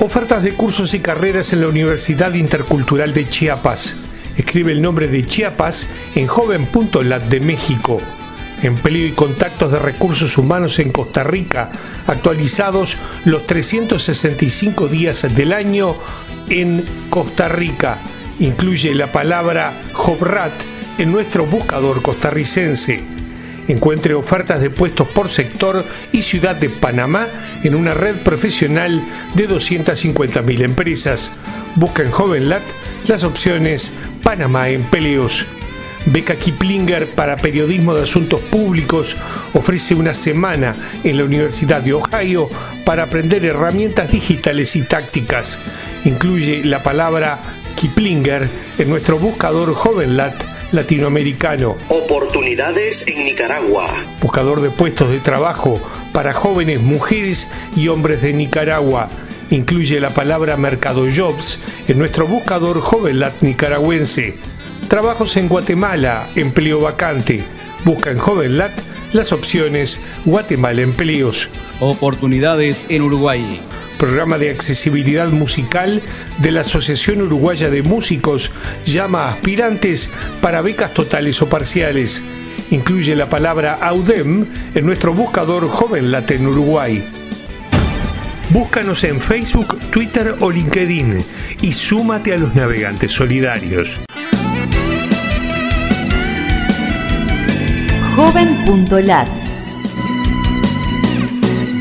Ofertas de cursos y carreras en la Universidad Intercultural de Chiapas. Escribe el nombre de Chiapas en joven.lat de México empleo y contactos de recursos humanos en Costa Rica, actualizados los 365 días del año en Costa Rica. Incluye la palabra Jobrat en nuestro buscador costarricense. Encuentre ofertas de puestos por sector y ciudad de Panamá en una red profesional de 250.000 empresas. Busca en JovenLat las opciones Panamá Empleos. Beca Kiplinger para Periodismo de Asuntos Públicos ofrece una semana en la Universidad de Ohio para aprender herramientas digitales y tácticas. Incluye la palabra Kiplinger en nuestro buscador JovenLat latinoamericano. Oportunidades en Nicaragua. Buscador de puestos de trabajo para jóvenes mujeres y hombres de Nicaragua. Incluye la palabra Mercado Jobs en nuestro buscador JovenLat nicaragüense. Trabajos en Guatemala, empleo vacante. Busca en JovenLat las opciones Guatemala Empleos. Oportunidades en Uruguay. Programa de accesibilidad musical de la Asociación Uruguaya de Músicos llama a aspirantes para becas totales o parciales. Incluye la palabra AUDEM en nuestro buscador JovenLat en Uruguay. Búscanos en Facebook, Twitter o LinkedIn y súmate a los navegantes solidarios. joven.lat.